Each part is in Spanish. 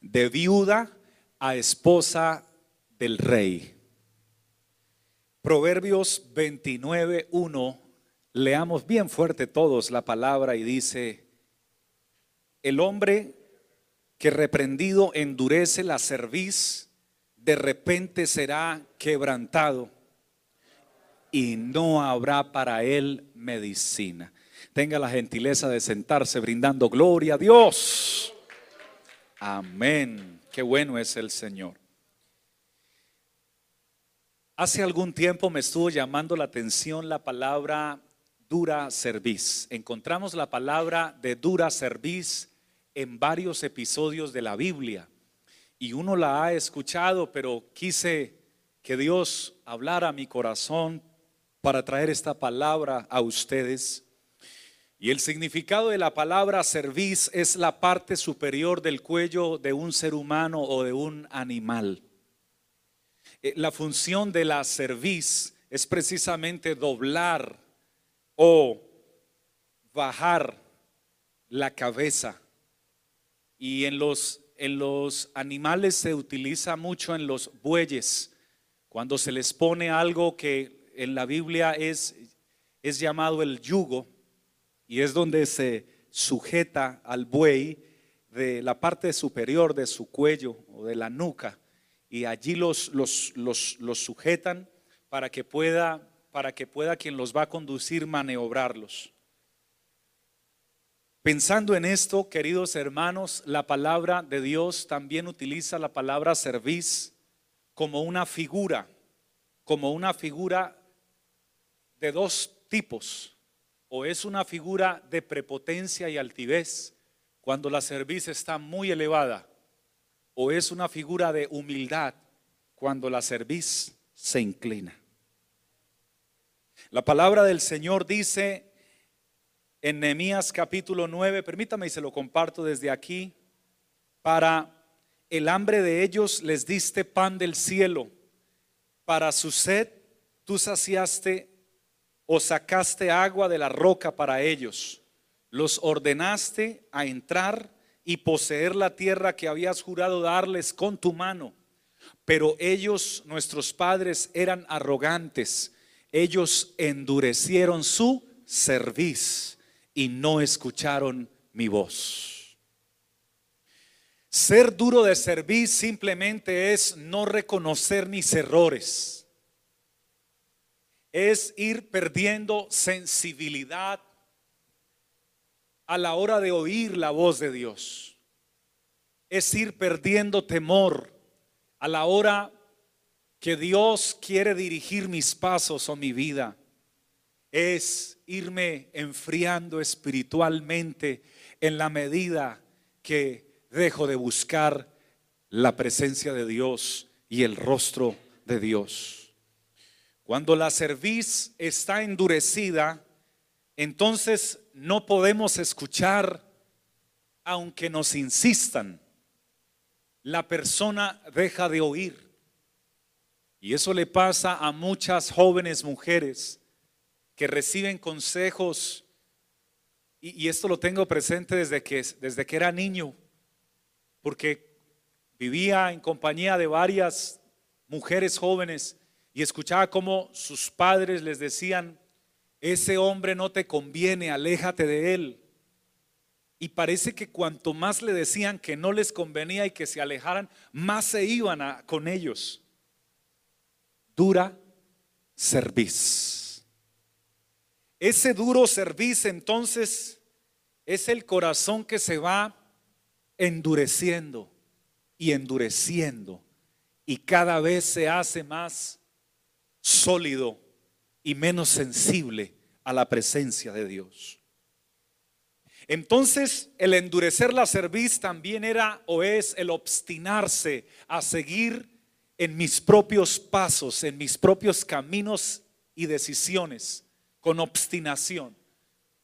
de viuda a esposa del rey. Proverbios 29, 1, leamos bien fuerte todos la palabra y dice, el hombre que reprendido endurece la cerviz, de repente será quebrantado y no habrá para él medicina. Tenga la gentileza de sentarse brindando gloria a Dios. Amén. Qué bueno es el Señor. Hace algún tiempo me estuvo llamando la atención la palabra dura cerviz. Encontramos la palabra de dura cerviz en varios episodios de la Biblia y uno la ha escuchado, pero quise que Dios hablara a mi corazón para traer esta palabra a ustedes. Y el significado de la palabra cerviz es la parte superior del cuello de un ser humano o de un animal. Eh, la función de la cerviz es precisamente doblar o bajar la cabeza. Y en los, en los animales se utiliza mucho en los bueyes, cuando se les pone algo que en la Biblia es, es llamado el yugo, y es donde se sujeta al buey de la parte superior de su cuello o de la nuca y allí los, los, los, sujetan para que pueda para que pueda quien los va a conducir maniobrarlos. Pensando en esto, queridos hermanos, la palabra de Dios también utiliza la palabra cerviz como una figura, como una figura de dos tipos o es una figura de prepotencia y altivez cuando la cerviz está muy elevada, o es una figura de humildad cuando la cerviz se inclina. La palabra del Señor dice en Nehemías capítulo 9, permítame y se lo comparto desde aquí, para el hambre de ellos les diste pan del cielo, para su sed tú saciaste o sacaste agua de la roca para ellos, los ordenaste a entrar y poseer la tierra que habías jurado darles con tu mano. Pero ellos, nuestros padres, eran arrogantes. Ellos endurecieron su cerviz y no escucharon mi voz. Ser duro de cerviz simplemente es no reconocer mis errores es ir perdiendo sensibilidad a la hora de oír la voz de Dios. Es ir perdiendo temor a la hora que Dios quiere dirigir mis pasos o mi vida. Es irme enfriando espiritualmente en la medida que dejo de buscar la presencia de Dios y el rostro de Dios. Cuando la cerviz está endurecida, entonces no podemos escuchar aunque nos insistan. La persona deja de oír. Y eso le pasa a muchas jóvenes mujeres que reciben consejos, y, esto lo tengo presente desde que, desde que era niño, porque vivía en compañía de varias mujeres jóvenes y escuchaba cómo sus padres les decían, ese hombre no te conviene, aléjate de él. Y parece que cuanto más le decían que no les convenía y que se alejaran, más se iban con ellos. Dura cerviz. Ese duro cerviz entonces es el corazón que se va endureciendo y endureciendo y cada vez se hace más sólido y menos sensible a la presencia de Dios. Entonces, el endurecer la cerviz también era o es el obstinarse a seguir en mis propios pasos, en mis propios caminos y decisiones, con obstinación.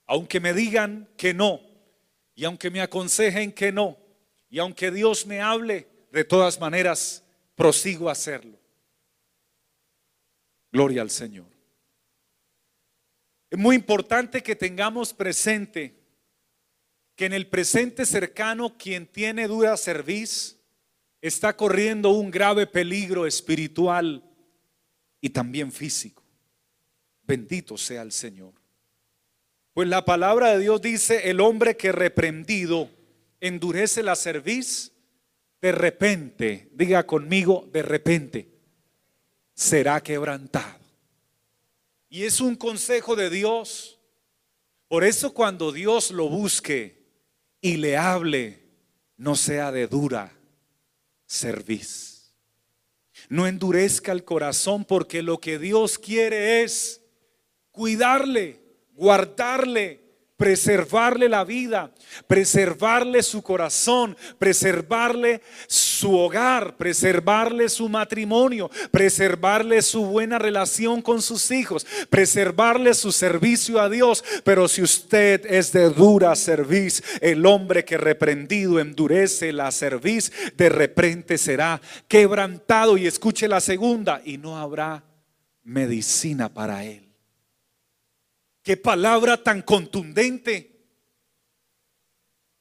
Aunque me digan que no, y aunque me aconsejen que no, y aunque Dios me hable, de todas maneras prosigo a hacerlo. Gloria al Señor. Es muy importante que tengamos presente que en el presente cercano quien tiene dura cerviz está corriendo un grave peligro espiritual y también físico. Bendito sea el Señor. Pues la palabra de Dios dice, el hombre que reprendido endurece la cerviz, de repente, diga conmigo, de repente, será quebrantado. Y es un consejo de Dios. Por eso cuando Dios lo busque y le hable, no sea de dura cerviz. No endurezca el corazón porque lo que Dios quiere es cuidarle, guardarle, preservarle la vida, preservarle su corazón, preservarle su hogar, preservarle su matrimonio, preservarle su buena relación con sus hijos, preservarle su servicio a Dios. Pero si usted es de dura cerviz, el hombre que reprendido endurece la cerviz, de repente será quebrantado. Y escuche la segunda, y no habrá medicina para él. Qué palabra tan contundente.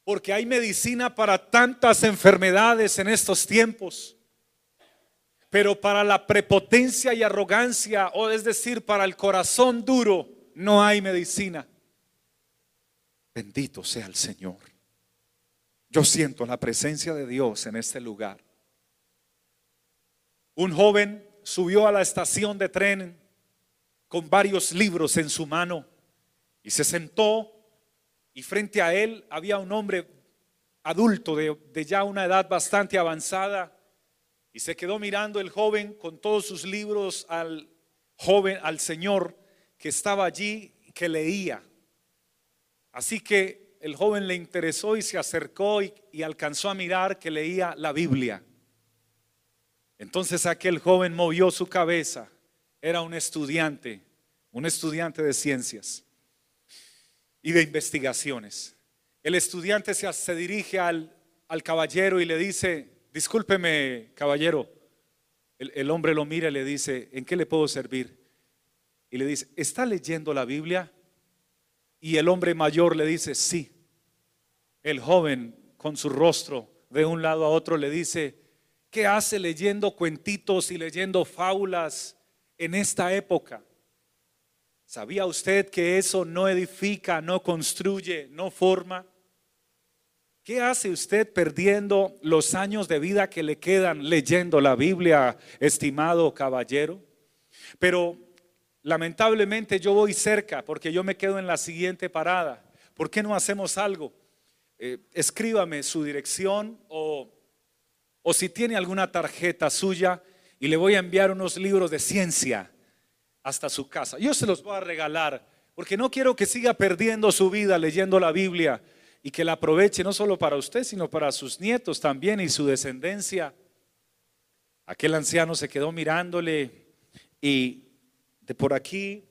Porque hay medicina para tantas enfermedades en estos tiempos. Pero para la prepotencia y arrogancia, o es decir, para el corazón duro, no hay medicina. Bendito sea el Señor. Yo siento la presencia de Dios en este lugar. Un joven subió a la estación de tren con varios libros en su mano y se sentó y frente a él había un hombre adulto de, ya una edad bastante avanzada y se quedó mirando el joven con todos sus libros al joven, al Señor que estaba allí, que leía. Así que el joven le interesó y se acercó y, y alcanzó a mirar que leía la Biblia. Entonces aquel joven movió su cabeza. Era un estudiante, un estudiante de ciencias y de investigaciones. El estudiante se, dirige al, caballero y le dice, discúlpeme caballero, el, el hombre lo mira y le dice, ¿en qué le puedo servir? Y le dice, ¿está leyendo la Biblia? Y el hombre mayor le dice, sí. El joven con su rostro de un lado a otro le dice, ¿qué hace leyendo cuentitos y leyendo fábulas en esta época? ¿Sabía usted que eso no edifica, no construye, no forma? ¿Qué hace usted perdiendo los años de vida que le quedan leyendo la Biblia, estimado caballero? Pero lamentablemente yo voy cerca porque yo me quedo en la siguiente parada. ¿Por qué no hacemos algo? Eh, escríbame su dirección o, o si tiene alguna tarjeta suya y le voy a enviar unos libros de ciencia hasta su casa. Yo se los voy a regalar porque no quiero que siga perdiendo su vida leyendo la Biblia y que la aproveche no solo para usted, sino para sus nietos también y su descendencia. Aquel anciano se quedó mirándole y de por aquí,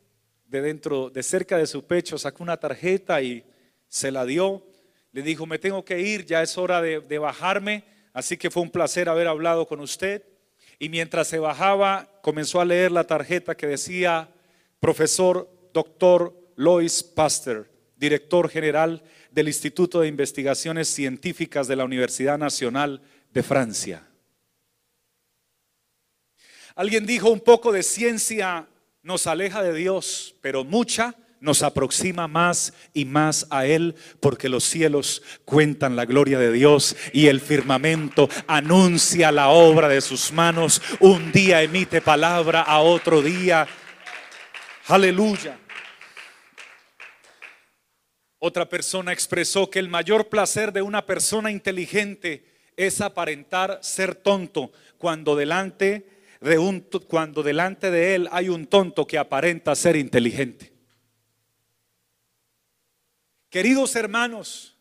de dentro, de cerca de su pecho, sacó una tarjeta y se la dio. Le dijo, me tengo que ir, ya es hora de, de bajarme, así que fue un placer haber hablado con usted. Y mientras se bajaba, comenzó a leer la tarjeta que decía, profesor doctor Lois Pasteur, director general del Instituto de Investigaciones Científicas de la Universidad Nacional de Francia. Alguien dijo, un poco de ciencia nos aleja de Dios, pero mucha nos aproxima más y más a Él porque los cielos cuentan la gloria de Dios y el firmamento anuncia la obra de sus manos. Un día emite palabra a otro día. Aleluya. Otra persona expresó que el mayor placer de una persona inteligente es aparentar ser tonto cuando delante de un cuando delante de él hay un tonto que aparenta ser inteligente. Queridos hermanos,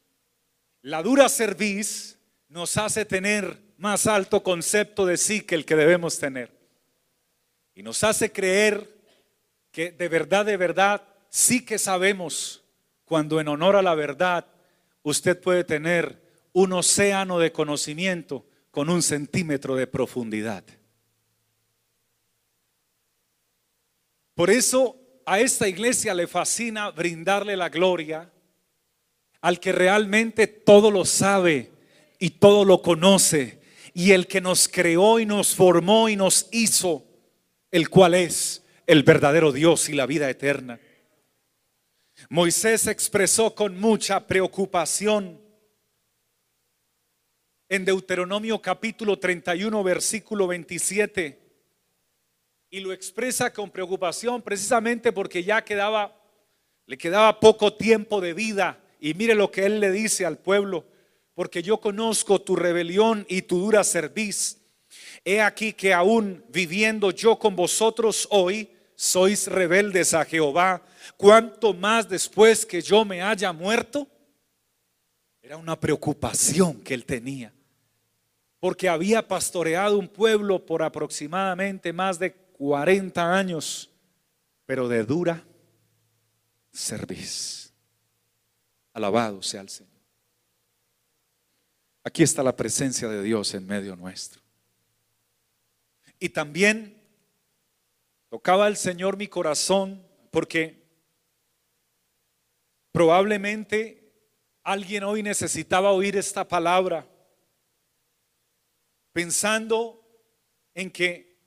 la dura cerviz nos hace tener más alto concepto de sí que el que debemos tener. Y nos hace creer que de verdad, de verdad, sí que sabemos cuando en honor a la verdad usted puede tener un océano de conocimiento con un centímetro de profundidad. Por eso a esta iglesia le fascina brindarle la gloria al que realmente todo lo sabe y todo lo conoce y el que nos creó y nos formó y nos hizo, el cual es el verdadero Dios y la vida eterna. Moisés expresó con mucha preocupación en Deuteronomio capítulo 31, versículo 27, y lo expresa con preocupación precisamente porque ya quedaba, le quedaba poco tiempo de vida. Y mire lo que él le dice al pueblo, porque yo conozco tu rebelión y tu dura cerviz. He aquí que aún viviendo yo con vosotros hoy, sois rebeldes a Jehová, cuanto más después que yo me haya muerto. Era una preocupación que él tenía, porque había pastoreado un pueblo por aproximadamente más de 40 años, pero de dura cerviz. Alabado sea el Señor. Aquí está la presencia de Dios en medio nuestro. Y también Tocaba el Señor mi corazón porque probablemente alguien hoy necesitaba oír esta palabra pensando en que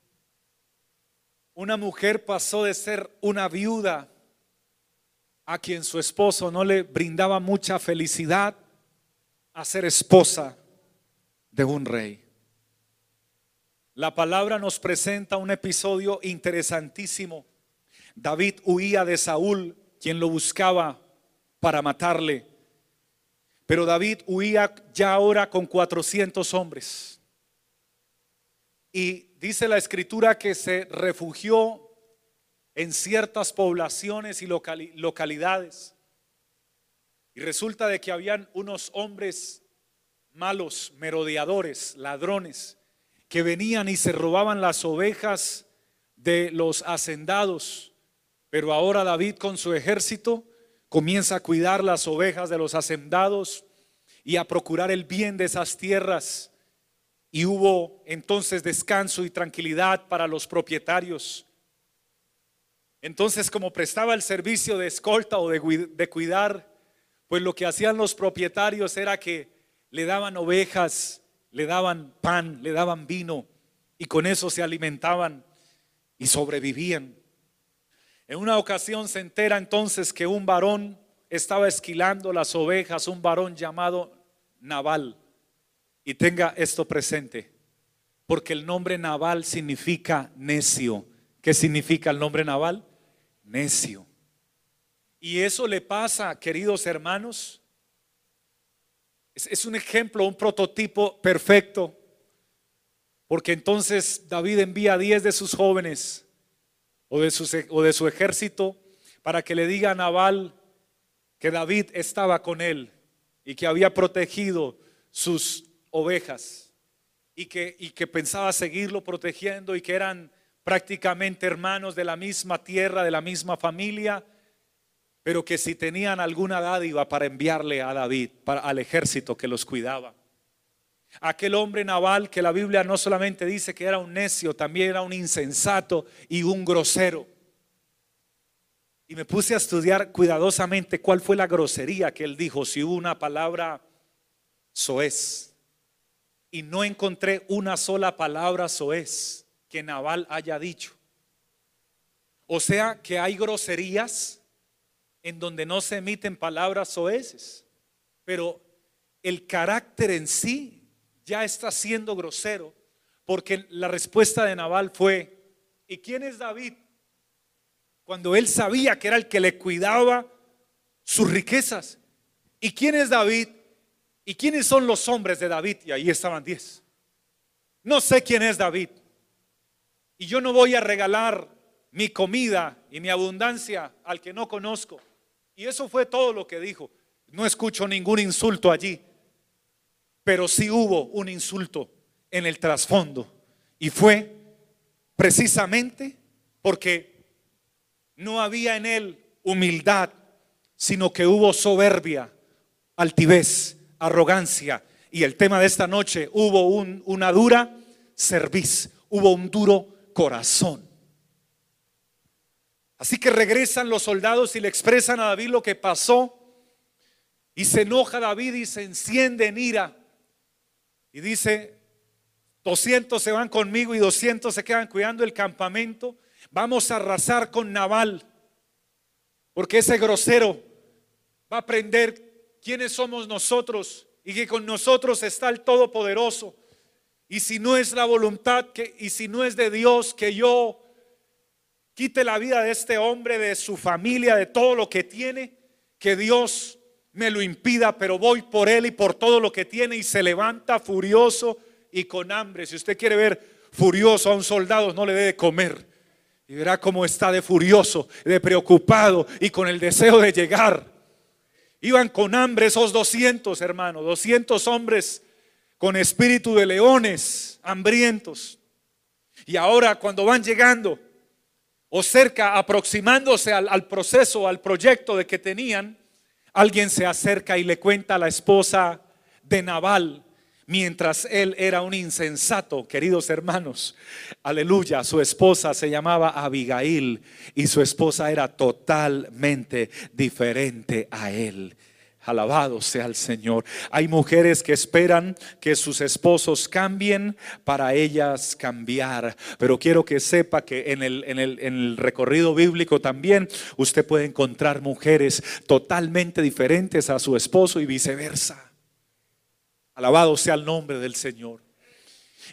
una mujer pasó de ser una viuda a quien su esposo no le brindaba mucha felicidad a ser esposa de un rey. La palabra nos presenta un episodio interesantísimo. David huía de Saúl, quien lo buscaba para matarle. Pero David huía ya ahora con 400 hombres. Y dice la escritura que se refugió en ciertas poblaciones y localidades. Y resulta de que habían unos hombres malos, merodeadores, ladrones, que venían y se robaban las ovejas de los hacendados. Pero ahora David con su ejército comienza a cuidar las ovejas de los hacendados y a procurar el bien de esas tierras. Y hubo entonces descanso y tranquilidad para los propietarios. Entonces, como prestaba el servicio de escolta o de, cuidar, pues lo que hacían los propietarios era que le daban ovejas le daban pan, le daban vino y con eso se alimentaban y sobrevivían. En una ocasión se entera entonces que un varón estaba esquilando las ovejas, un varón llamado Naval. Y tenga esto presente, porque el nombre Naval significa necio. ¿Qué significa el nombre Naval? Necio. Y eso le pasa, queridos hermanos, es, un ejemplo, un prototipo perfecto. Porque entonces David envía a 10 de sus jóvenes o de, o de su ejército para que le diga a Nabal que David estaba con él y que había protegido sus ovejas y que, y que pensaba seguirlo protegiendo y que eran prácticamente hermanos de la misma tierra, de la misma familia pero que si tenían alguna dádiva para enviarle a David, al ejército que los cuidaba. Aquel hombre naval que la Biblia no solamente dice que era un necio, también era un insensato y un grosero. Y me puse a estudiar cuidadosamente cuál fue la grosería que él dijo, si hubo una palabra soez. Y no encontré una sola palabra soez que Naval haya dicho. O sea que hay groserías en donde no se emiten palabras soeces, pero el carácter en sí ya está siendo grosero, porque la respuesta de Nabal fue, ¿y quién es David? Cuando él sabía que era el que le cuidaba sus riquezas. ¿Y quién es David? ¿Y quiénes son los hombres de David? Y ahí estaban diez. No sé quién es David. Y yo no voy a regalar mi comida y mi abundancia al que no conozco. Y eso fue todo lo que dijo. No escucho ningún insulto allí, pero sí hubo un insulto en el trasfondo. Y fue precisamente porque no había en él humildad, sino que hubo soberbia, altivez, arrogancia. Y el tema de esta noche, hubo una dura cerviz, hubo un duro corazón. Así que regresan los soldados y le expresan a David lo que pasó. Y se enoja David y se enciende en ira. Y dice 200 se van conmigo y 200 se quedan cuidando el campamento. Vamos a arrasar con Naval, porque ese grosero va a aprender quiénes somos nosotros y que con nosotros está el Todopoderoso. Y si no es la voluntad que, y si no es de Dios que yo quite la vida de este hombre, de su familia, de todo lo que tiene, que Dios me lo impida, pero voy por él y por todo lo que tiene y se levanta furioso y con hambre. Si usted quiere ver furioso a un soldado, no le debe comer. Y verá cómo está de furioso, de preocupado y con el deseo de llegar. Iban con hambre esos 200, hermano, 200 hombres con espíritu de leones, hambrientos. Y ahora cuando van llegando o cerca, aproximándose al, proceso, al proyecto de que tenían, alguien se acerca y le cuenta a la esposa de Naval, mientras él era un insensato, queridos hermanos. Aleluya, su esposa se llamaba Abigail y su esposa era totalmente diferente a él. Alabado sea el Señor. Hay mujeres que esperan que sus esposos cambien para ellas cambiar. Pero quiero que sepa que en el, en el, en el recorrido bíblico también usted puede encontrar mujeres totalmente diferentes a su esposo y viceversa. Alabado sea el nombre del Señor.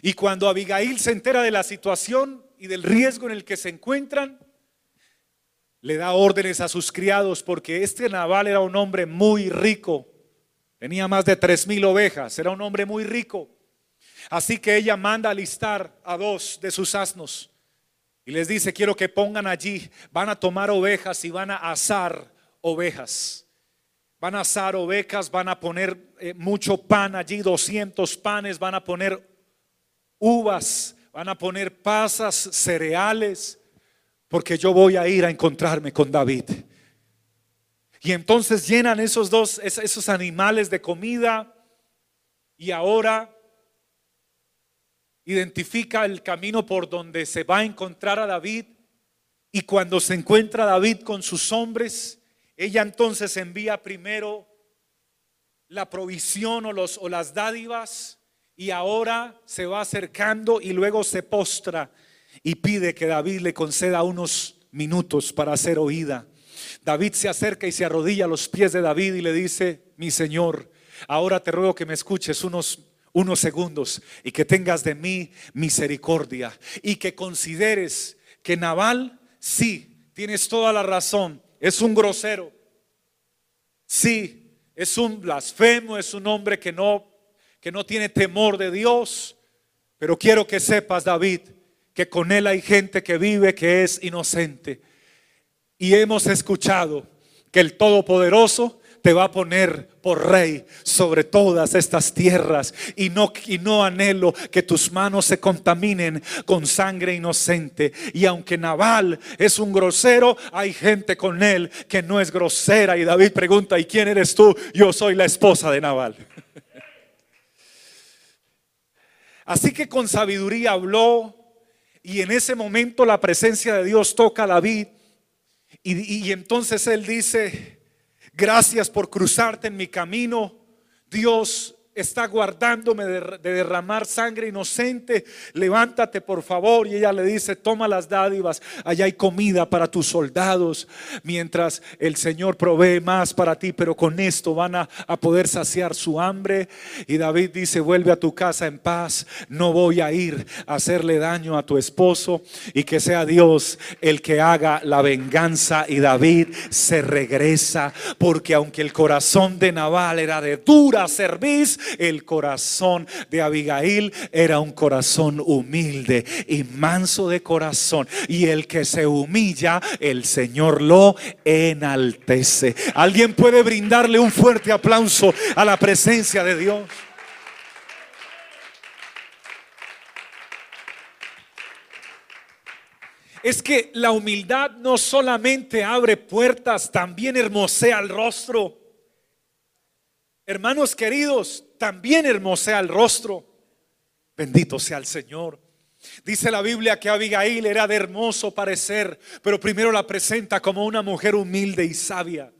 Y cuando Abigail se entera de la situación y del riesgo en el que se encuentran, le da órdenes a sus criados porque este Naval era un hombre muy rico. Tenía más de tres mil ovejas, era un hombre muy rico. Así que ella manda alistar a dos de sus asnos y les dice, quiero que pongan allí, van a tomar ovejas y van a asar ovejas. Van a asar ovejas, van a poner eh, mucho pan allí, 200 panes, van a poner uvas, van a poner pasas, cereales, porque yo voy a ir a encontrarme con David. Y entonces llenan esos dos, esos animales de comida y ahora identifica el camino por donde se va a encontrar a David. Y cuando se encuentra David con sus hombres, ella entonces envía primero la provisión o, los, o las dádivas y ahora se va acercando y luego se postra y pide que David le conceda unos minutos para ser oída. David se acerca y se arrodilla a los pies de David y le dice, mi Señor, ahora te ruego que me escuches unos unos segundos y que tengas de mí misericordia y que consideres que Naval, sí, tienes toda la razón, es un grosero. Sí, es un blasfemo, es un hombre que no que no tiene temor de Dios, pero quiero que sepas, David, que con él hay gente que vive que es inocente. Y hemos escuchado que el Todopoderoso te va a poner por rey sobre todas estas tierras y no, y no anhelo que tus manos se contaminen con sangre inocente. Y aunque Naval es un grosero, hay gente con él que no es grosera. Y David pregunta, ¿y quién eres tú? Yo soy la esposa de Naval. Así que con sabiduría habló y en ese momento la presencia de Dios toca a David y, y entonces él dice, Gracias por cruzarte en mi camino. Dios está guardándome de, derramar sangre inocente. Levántate, por favor. Y ella le dice, toma las dádivas. Allá hay comida para tus soldados. Mientras el Señor provee más para ti. Pero con esto van a, poder saciar su hambre. Y David dice, vuelve a tu casa en paz. No voy a ir a hacerle daño a tu esposo. Y que sea Dios el que haga la venganza. Y David se regresa. Porque aunque el corazón de Naval era de dura servicio el corazón de Abigail era un corazón humilde y manso de corazón. Y el que se humilla, el Señor lo enaltece. Alguien puede brindarle un fuerte aplauso a la presencia de Dios. es que la humildad no solamente abre puertas, también hermosea el rostro. Hermanos queridos, también hermosea el rostro. Bendito sea el Señor. Dice la Biblia que Abigail era de hermoso parecer, pero primero la presenta como una mujer humilde y sabia.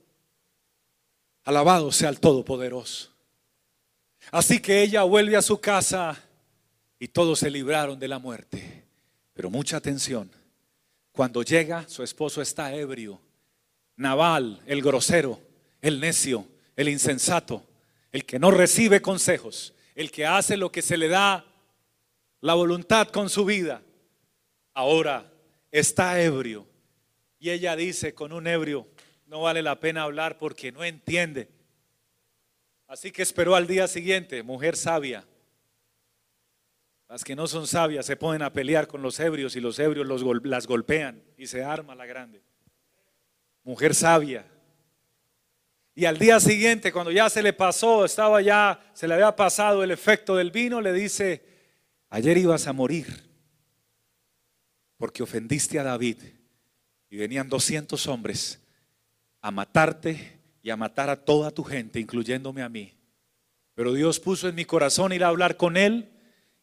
Alabado sea el Todopoderoso. Así que ella vuelve a su casa y todos se libraron de la muerte. Pero mucha atención, cuando llega su esposo está ebrio. Naval, el grosero, el necio, el insensato, el que no recibe consejos, el que hace lo que se le da la voluntad con su vida, ahora está ebrio. Y ella dice con un ebrio, no vale la pena hablar porque no entiende. Así que esperó al día siguiente, mujer sabia. Las que no son sabias se ponen a pelear con los ebrios y los ebrios los las golpean y se arma la grande. Mujer sabia. Y al día siguiente, cuando ya se le pasó, estaba ya, se le había pasado el efecto del vino, le dice, ayer ibas a morir porque ofendiste a David y venían 200 hombres a matarte y a matar a toda tu gente, incluyéndome a mí. Pero Dios puso en mi corazón ir a hablar con él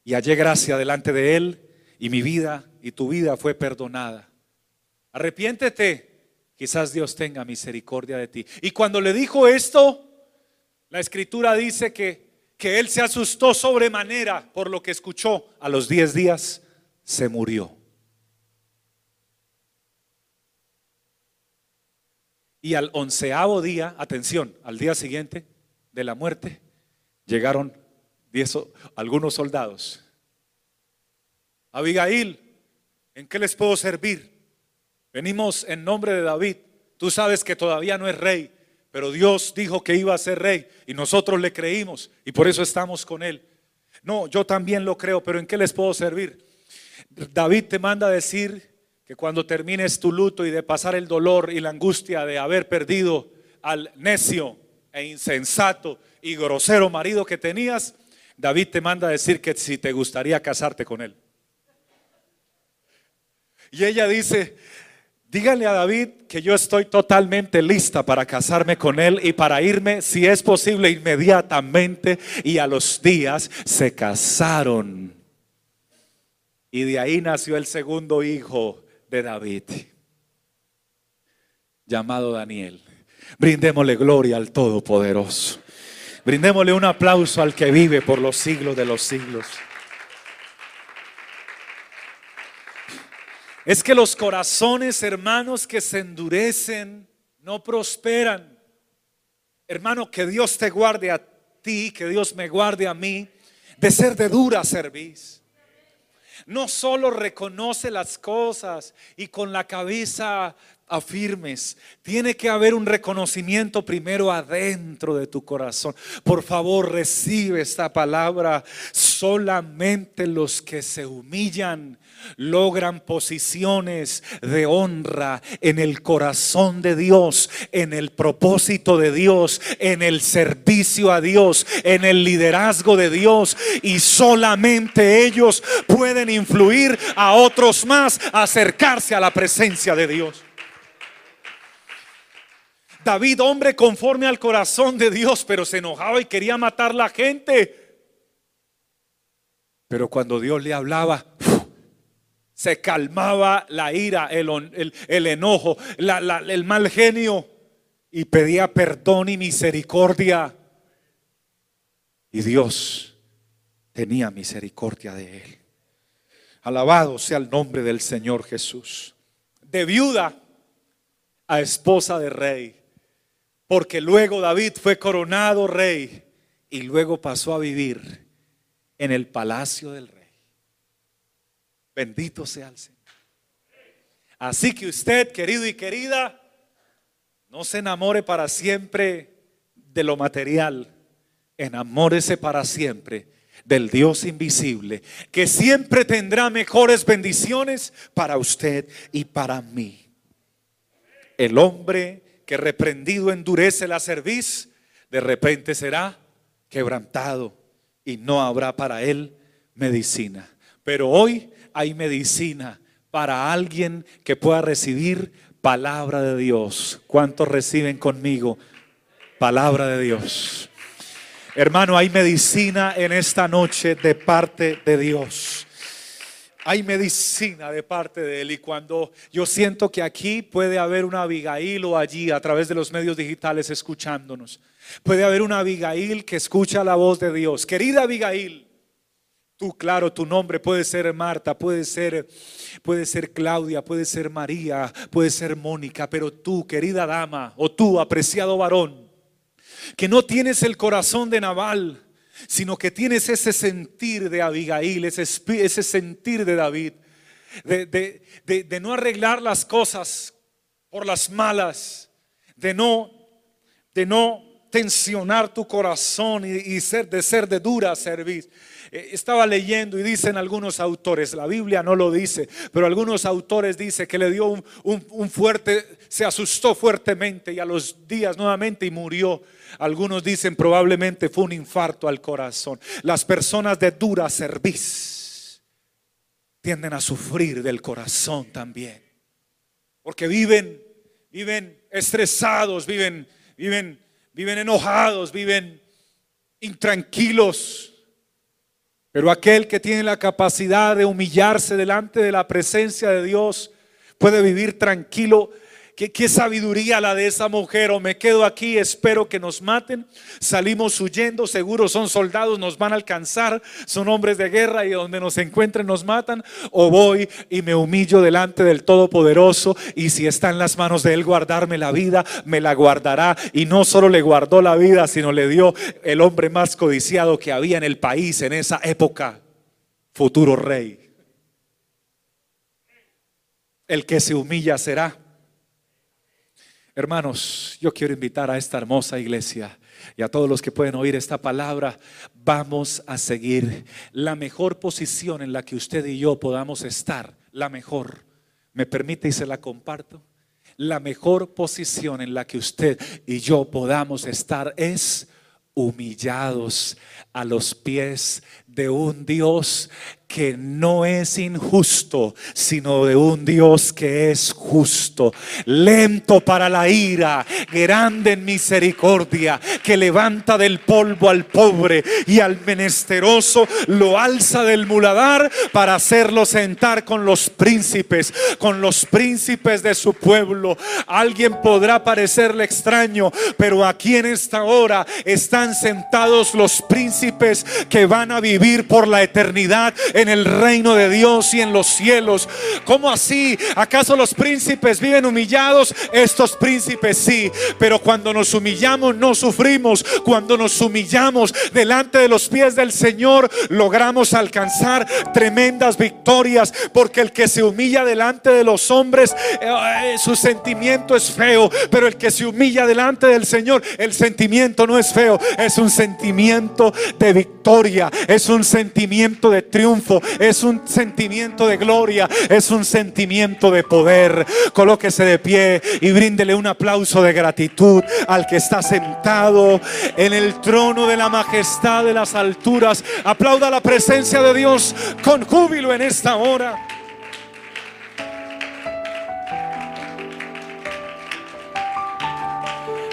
y hallé gracia delante de él y mi vida y tu vida fue perdonada. Arrepiéntete, quizás Dios tenga misericordia de ti. Y cuando le dijo esto, la escritura dice que, que él se asustó sobremanera por lo que escuchó. A los 10 días se murió. Y al onceavo día, atención, al día siguiente de la muerte, llegaron algunos soldados. Abigail, ¿en qué les puedo servir? Venimos en nombre de David. Tú sabes que todavía no es rey, pero Dios dijo que iba a ser rey y nosotros le creímos y por eso estamos con él. No, yo también lo creo, pero ¿en qué les puedo servir? David te manda a decir que cuando termines tu luto y de pasar el dolor y la angustia de haber perdido al necio e insensato y grosero marido que tenías, David te manda a decir que si te gustaría casarte con él. Y ella dice, díganle a David que yo estoy totalmente lista para casarme con él y para irme, si es posible, inmediatamente. Y a los días se casaron. Y de ahí nació el segundo hijo de David, llamado Daniel. Brindémosle gloria al Todopoderoso. Brindémosle un aplauso al que vive por los siglos de los siglos. Es que los corazones, hermanos, que se endurecen, no prosperan. Hermano, que Dios te guarde a ti, que Dios me guarde a mí, de ser de dura servicio no solo reconoce las cosas y con la cabeza afirmes. Tiene que haber un reconocimiento primero adentro de tu corazón. Por favor, recibe esta palabra. Solamente los que se humillan logran posiciones de honra en el corazón de Dios, en el propósito de Dios, en el servicio a Dios, en el liderazgo de Dios. Y solamente ellos pueden influir a otros más a acercarse a la presencia de Dios. David, hombre conforme al corazón de Dios, pero se enojaba y quería matar la gente. Pero cuando Dios le hablaba, se calmaba la ira, el, enojo, el mal genio y pedía perdón y misericordia. Y Dios tenía misericordia de él. Alabado sea el nombre del Señor Jesús. De viuda a esposa de rey porque luego David fue coronado rey y luego pasó a vivir en el palacio del rey. Bendito sea el Señor. Así que usted, querido y querida, no se enamore para siempre de lo material, enamórese para siempre del Dios invisible, que siempre tendrá mejores bendiciones para usted y para mí. El hombre que reprendido endurece la cerviz, de repente será quebrantado y no habrá para él medicina. Pero hoy hay medicina para alguien que pueda recibir palabra de Dios. ¿Cuántos reciben conmigo palabra de Dios? Hermano, hay medicina en esta noche de parte de Dios hay medicina de parte de Él. Y cuando yo siento que aquí puede haber una Abigail o allí a través de los medios digitales escuchándonos, puede haber una Abigail que escucha la voz de Dios. Querida Abigail, Tú, claro, tu nombre puede ser Marta, puede ser, puede ser Claudia, puede ser María, puede ser Mónica, pero tú, querida dama, o tú, apreciado varón, que no tienes el corazón de Naval, sino que tienes ese sentir de Abigail, ese, sentir de David, de, de, de, no arreglar las cosas por las malas, de no, de no tensionar tu corazón y, ser de ser de dura servir. Eh, estaba leyendo y dicen algunos autores, la Biblia no lo dice, pero algunos autores dicen que le dio un, fuerte, se asustó fuertemente y a los días nuevamente y murió. Algunos dicen probablemente fue un infarto al corazón. Las personas de dura serviz tienden a sufrir del corazón también. Porque viven, viven estresados, viven, viven, viven enojados, viven intranquilos. Pero aquel que tiene la capacidad de humillarse delante de la presencia de Dios puede vivir tranquilo ¿Qué, sabiduría la de esa mujer. O me quedo aquí, espero que nos maten. Salimos huyendo, seguro son soldados, nos van a alcanzar. Son hombres de guerra y donde nos encuentren nos matan. O voy y me humillo delante del Todopoderoso. Y si está en las manos de Él guardarme la vida, me la guardará. Y no solo le guardó la vida, sino le dio el hombre más codiciado que había en el país en esa época. Futuro rey. El que se humilla será Hermanos, yo quiero invitar a esta hermosa iglesia y a todos los que pueden oír esta palabra, vamos a seguir la mejor posición en la que usted y yo podamos estar, la mejor. ¿Me permite y se la comparto? La mejor posición en la que usted y yo podamos estar es humillados a los pies de un Dios que no es injusto, sino de un Dios que es justo, lento para la ira, grande en misericordia, que levanta del polvo al pobre y al menesteroso lo alza del muladar para hacerlo sentar con los príncipes, con los príncipes de su pueblo. Alguien podrá parecerle extraño, pero aquí en esta hora están sentados los príncipes que van a vivir por la eternidad en el reino de Dios y en los cielos. ¿Cómo así? ¿Acaso los príncipes viven humillados? Estos príncipes sí, pero cuando nos humillamos no sufrimos. Cuando nos humillamos delante de los pies del Señor, logramos alcanzar tremendas victorias, porque el que se humilla delante de los hombres, eh, su sentimiento es feo, pero el que se humilla delante del Señor, el sentimiento no es feo, es un sentimiento de victoria, es un sentimiento de triunfo, es un sentimiento de gloria, es un sentimiento de poder. Colóquese de pie y bríndele un aplauso de gratitud al que está sentado en el trono de la majestad de las alturas. Aplauda la presencia de Dios con júbilo en esta hora.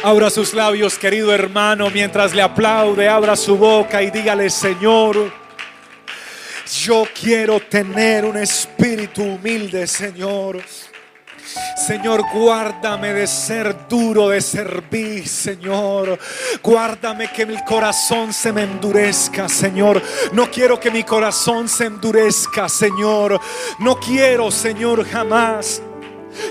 Abra sus labios, querido hermano, mientras le aplaude, abra su boca y dígale, Señor, yo quiero tener un espíritu humilde, Señor. Señor, guárdame de ser duro, de servir, Señor. Guárdame que mi corazón se me endurezca, Señor. No quiero que mi corazón se endurezca, Señor. No quiero, Señor, jamás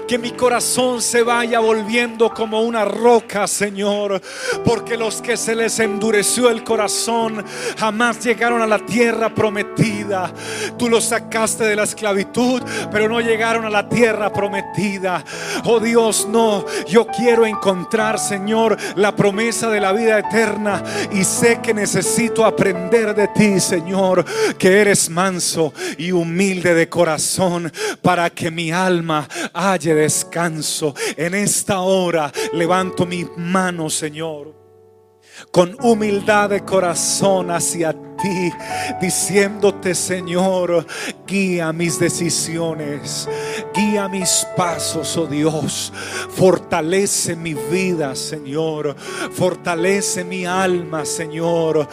que mi corazón se vaya volviendo como una roca, Señor. Porque los que se les endureció el corazón jamás llegaron a la tierra prometida. Tú los sacaste de la esclavitud, pero no llegaron a la tierra prometida. Oh Dios, no. Yo quiero encontrar, Señor, la promesa de la vida eterna. Y sé que necesito aprender de ti, Señor, que eres manso y humilde de corazón para que mi alma descanso. En esta hora levanto mi mano, Señor, con humildad de corazón hacia ti diciéndote, Señor, guía mis decisiones, guía mis pasos, oh Dios. Fortalece mi vida, Señor. Fortalece mi alma, Señor.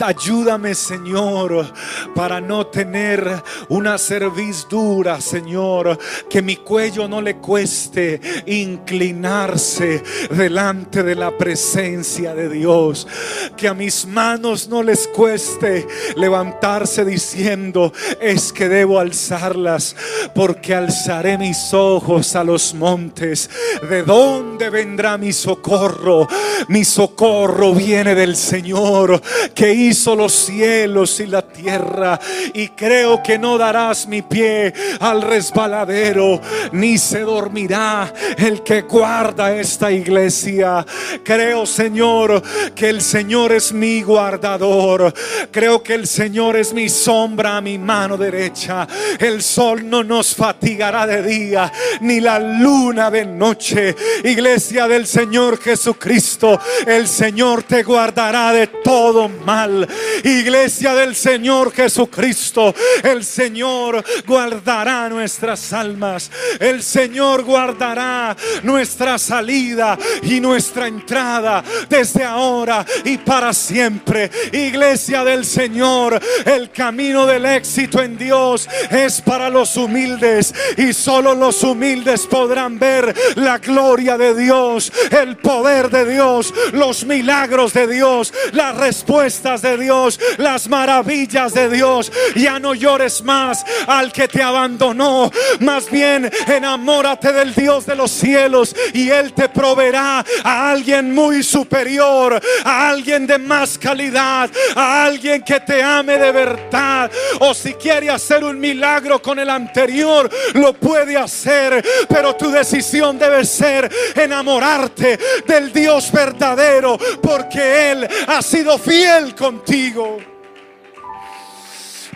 Ayúdame, Señor, para no tener una cerviz dura, Señor. Que mi cuello no le cueste inclinarse delante de la presencia de Dios. Que a mis manos no les cueste levantarse diciendo, es que debo alzarlas, porque alzaré mis ojos a los montes. ¿De dónde vendrá mi socorro? Mi socorro viene del Señor, que hizo los cielos y la tierra. Y creo que no darás mi pie al resbaladero, ni se dormirá el que guarda esta iglesia. Creo, Señor, que el Señor es mi guardador. Creo que el Señor es mi sombra a mi mano derecha. El sol no nos fatigará de día, ni la luna de noche. Iglesia del Señor Jesucristo, el Señor te guardará de todo mal. Iglesia del Señor Jesucristo, el Señor guardará nuestras almas. El Señor guardará nuestra salida y nuestra entrada desde ahora y para siempre. Iglesia del Señor, el camino del éxito en Dios es para los humildes y solo los humildes podrán ver la gloria de Dios, el poder de Dios, los milagros de Dios, las respuestas de Dios, las maravillas de Dios. Ya no llores más al que te abandonó, más bien enamórate del Dios de los cielos y Él te proveerá a alguien muy superior, a alguien de más calidad, a alguien que te ame de verdad. O si quiere hacer un milagro con el anterior, lo puede hacer, pero tu decisión debe ser enamorarte del Dios verdadero, porque Él ha sido fiel contigo.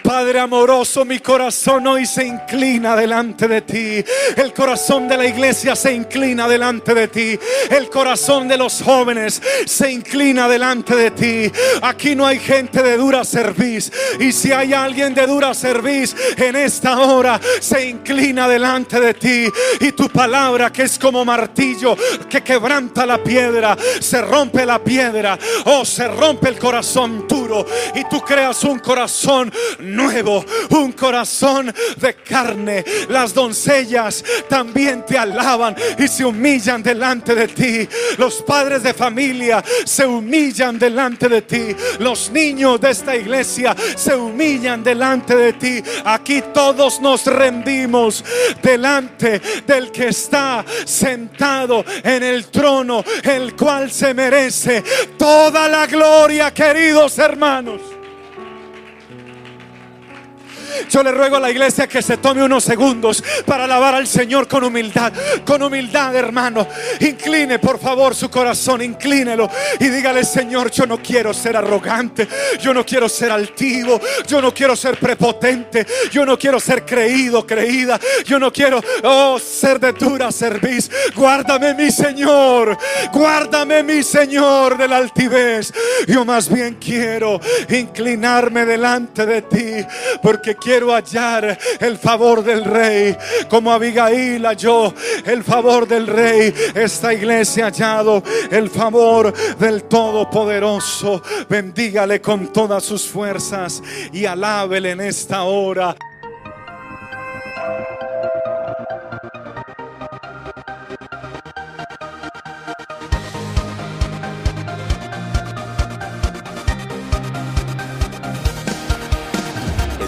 Padre amoroso, mi corazón hoy se inclina delante de ti. El corazón de la iglesia se inclina delante de ti. El corazón de los jóvenes se inclina delante de ti. Aquí no hay gente de dura serviz. Y si hay alguien de dura serviz en esta hora, se inclina delante de ti. Y tu palabra que es como martillo que quebranta la piedra, se rompe la piedra o se rompe el corazón Y tú creas un corazón nuevo, un corazón de carne. Las doncellas también te alaban y se humillan delante de ti. Los padres de familia se humillan delante de ti. Los niños de esta iglesia se humillan delante de ti. Aquí todos nos rendimos delante del que está sentado en el trono, el cual se merece toda la gloria, queridos hermanos hermanos. Yo le ruego a la iglesia que se tome unos segundos para alabar al Señor con humildad, con humildad, hermano. Incline, por favor, su corazón, inclínelo y dígale, Señor, yo no quiero ser arrogante, yo no quiero ser altivo, yo no quiero ser prepotente, yo no quiero ser creído, creída, yo no quiero, oh, ser de dura serviz. Guárdame, mi Señor, guárdame, mi Señor, de la altivez. Yo más bien quiero inclinarme delante de ti, porque quiero hallar el favor del rey, como Abigail halló el favor del rey. Esta iglesia ha hallado el favor del Todopoderoso. Bendígale con todas sus fuerzas y alábele en esta hora.